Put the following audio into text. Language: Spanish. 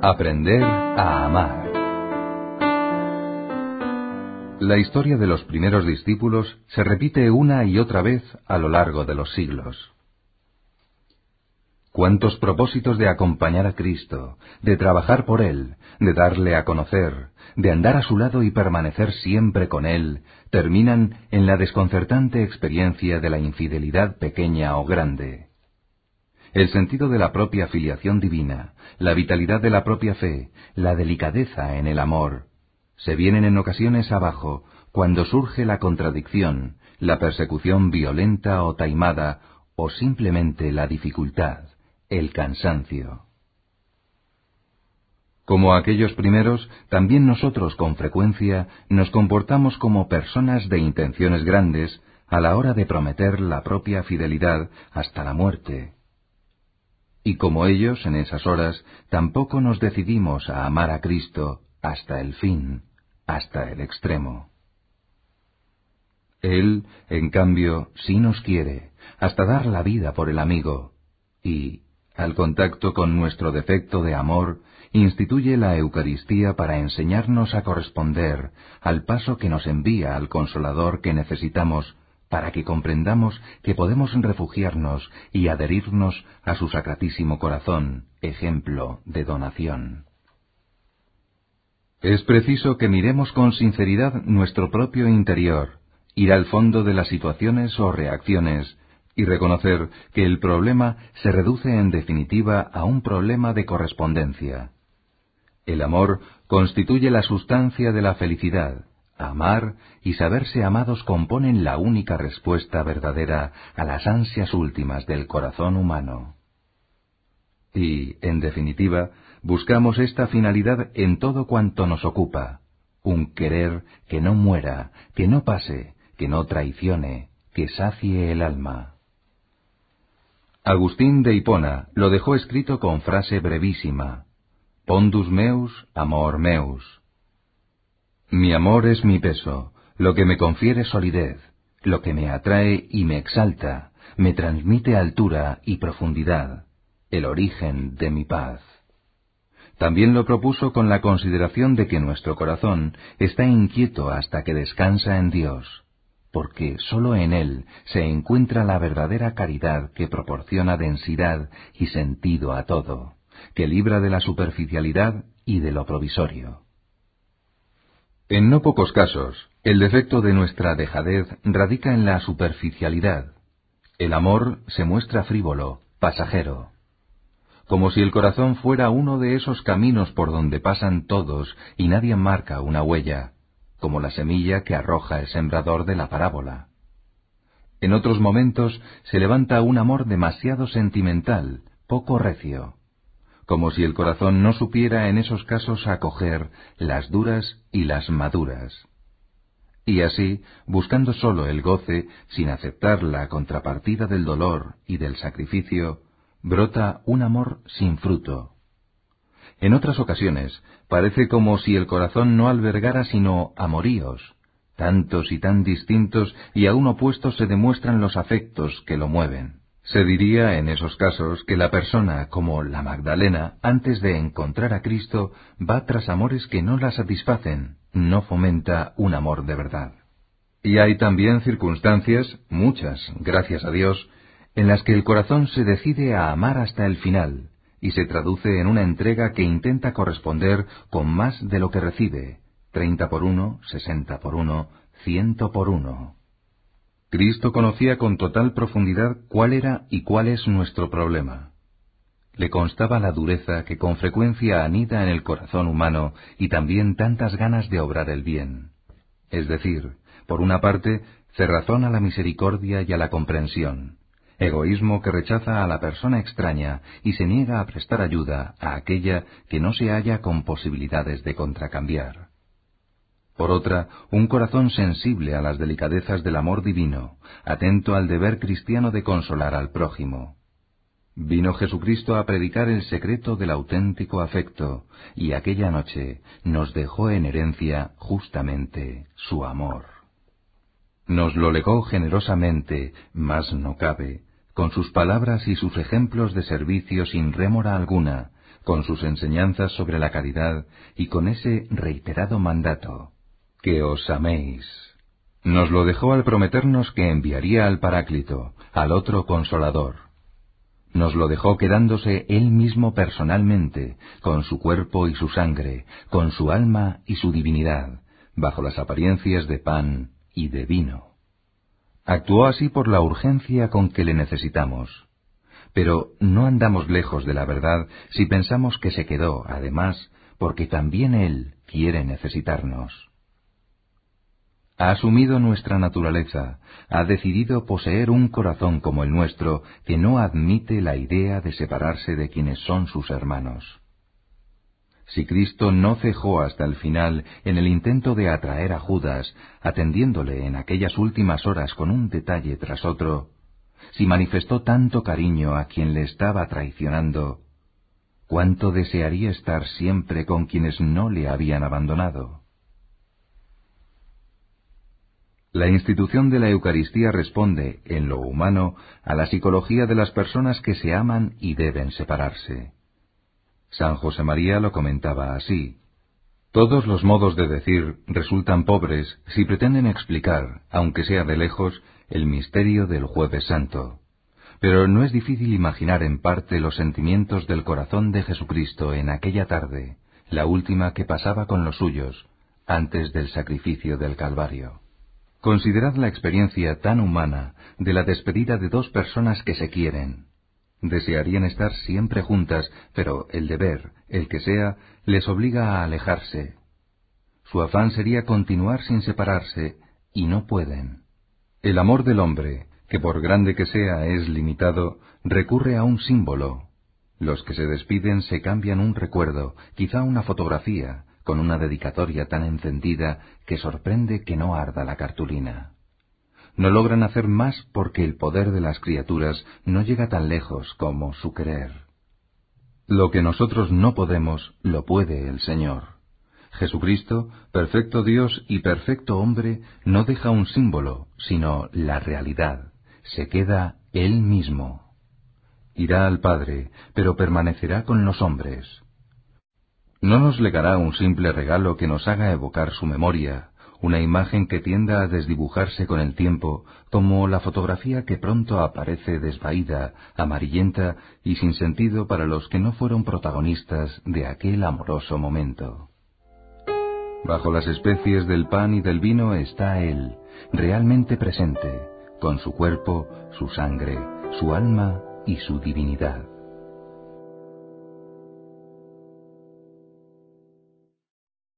Aprender a amar. La historia de los primeros discípulos se repite una y otra vez a lo largo de los siglos. Cuántos propósitos de acompañar a Cristo, de trabajar por Él, de darle a conocer, de andar a su lado y permanecer siempre con Él, terminan en la desconcertante experiencia de la infidelidad pequeña o grande. El sentido de la propia filiación divina, la vitalidad de la propia fe, la delicadeza en el amor, se vienen en ocasiones abajo cuando surge la contradicción, la persecución violenta o taimada, o simplemente la dificultad, el cansancio. Como aquellos primeros, también nosotros con frecuencia nos comportamos como personas de intenciones grandes a la hora de prometer la propia fidelidad hasta la muerte. Y como ellos en esas horas, tampoco nos decidimos a amar a Cristo hasta el fin, hasta el extremo. Él, en cambio, sí nos quiere, hasta dar la vida por el amigo, y, al contacto con nuestro defecto de amor, instituye la Eucaristía para enseñarnos a corresponder al paso que nos envía al Consolador que necesitamos para que comprendamos que podemos refugiarnos y adherirnos a su sacratísimo corazón, ejemplo de donación. Es preciso que miremos con sinceridad nuestro propio interior, ir al fondo de las situaciones o reacciones, y reconocer que el problema se reduce en definitiva a un problema de correspondencia. El amor constituye la sustancia de la felicidad. Amar y saberse amados componen la única respuesta verdadera a las ansias últimas del corazón humano. Y, en definitiva, buscamos esta finalidad en todo cuanto nos ocupa, un querer que no muera, que no pase, que no traicione, que sacie el alma. Agustín de Hipona lo dejó escrito con frase brevísima. Pondus meus, amor meus. Mi amor es mi peso, lo que me confiere solidez, lo que me atrae y me exalta, me transmite altura y profundidad, el origen de mi paz. También lo propuso con la consideración de que nuestro corazón está inquieto hasta que descansa en Dios porque sólo en él se encuentra la verdadera caridad que proporciona densidad y sentido a todo, que libra de la superficialidad y de lo provisorio. En no pocos casos, el defecto de nuestra dejadez radica en la superficialidad. El amor se muestra frívolo, pasajero, como si el corazón fuera uno de esos caminos por donde pasan todos y nadie marca una huella, como la semilla que arroja el sembrador de la parábola. En otros momentos se levanta un amor demasiado sentimental, poco recio, como si el corazón no supiera en esos casos acoger las duras y las maduras. Y así, buscando sólo el goce, sin aceptar la contrapartida del dolor y del sacrificio, brota un amor sin fruto, en otras ocasiones parece como si el corazón no albergara sino amoríos, tantos y tan distintos y aún opuestos se demuestran los afectos que lo mueven. Se diría en esos casos que la persona, como la Magdalena, antes de encontrar a Cristo, va tras amores que no la satisfacen, no fomenta un amor de verdad. Y hay también circunstancias, muchas, gracias a Dios, en las que el corazón se decide a amar hasta el final, y se traduce en una entrega que intenta corresponder con más de lo que recibe, treinta por uno, sesenta por uno, ciento por uno. Cristo conocía con total profundidad cuál era y cuál es nuestro problema. Le constaba la dureza que con frecuencia anida en el corazón humano y también tantas ganas de obrar el bien. Es decir, por una parte, cerrazón a la misericordia y a la comprensión, egoísmo que rechaza a la persona extraña y se niega a prestar ayuda a aquella que no se halla con posibilidades de contracambiar. Por otra, un corazón sensible a las delicadezas del amor divino, atento al deber cristiano de consolar al prójimo. Vino Jesucristo a predicar el secreto del auténtico afecto, y aquella noche nos dejó en herencia justamente su amor. Nos lo legó generosamente, mas no cabe, con sus palabras y sus ejemplos de servicio sin rémora alguna, con sus enseñanzas sobre la caridad y con ese reiterado mandato, que os améis. Nos lo dejó al prometernos que enviaría al Paráclito, al otro consolador. Nos lo dejó quedándose él mismo personalmente, con su cuerpo y su sangre, con su alma y su divinidad, bajo las apariencias de pan y de vino. Actuó así por la urgencia con que le necesitamos. Pero no andamos lejos de la verdad si pensamos que se quedó, además, porque también Él quiere necesitarnos. Ha asumido nuestra naturaleza, ha decidido poseer un corazón como el nuestro que no admite la idea de separarse de quienes son sus hermanos. Si Cristo no cejó hasta el final en el intento de atraer a Judas, atendiéndole en aquellas últimas horas con un detalle tras otro, si manifestó tanto cariño a quien le estaba traicionando, cuánto desearía estar siempre con quienes no le habían abandonado. La institución de la Eucaristía responde, en lo humano, a la psicología de las personas que se aman y deben separarse. San José María lo comentaba así. Todos los modos de decir resultan pobres si pretenden explicar, aunque sea de lejos, el misterio del jueves santo. Pero no es difícil imaginar en parte los sentimientos del corazón de Jesucristo en aquella tarde, la última que pasaba con los suyos, antes del sacrificio del Calvario. Considerad la experiencia tan humana de la despedida de dos personas que se quieren, Desearían estar siempre juntas, pero el deber, el que sea, les obliga a alejarse. Su afán sería continuar sin separarse, y no pueden. El amor del hombre, que por grande que sea es limitado, recurre a un símbolo. Los que se despiden se cambian un recuerdo, quizá una fotografía, con una dedicatoria tan encendida que sorprende que no arda la cartulina no logran hacer más porque el poder de las criaturas no llega tan lejos como su querer. Lo que nosotros no podemos, lo puede el Señor. Jesucristo, perfecto Dios y perfecto hombre, no deja un símbolo, sino la realidad. Se queda Él mismo. Irá al Padre, pero permanecerá con los hombres. No nos legará un simple regalo que nos haga evocar su memoria, una imagen que tienda a desdibujarse con el tiempo, como la fotografía que pronto aparece desvaída, amarillenta y sin sentido para los que no fueron protagonistas de aquel amoroso momento. Bajo las especies del pan y del vino está Él, realmente presente, con su cuerpo, su sangre, su alma y su divinidad.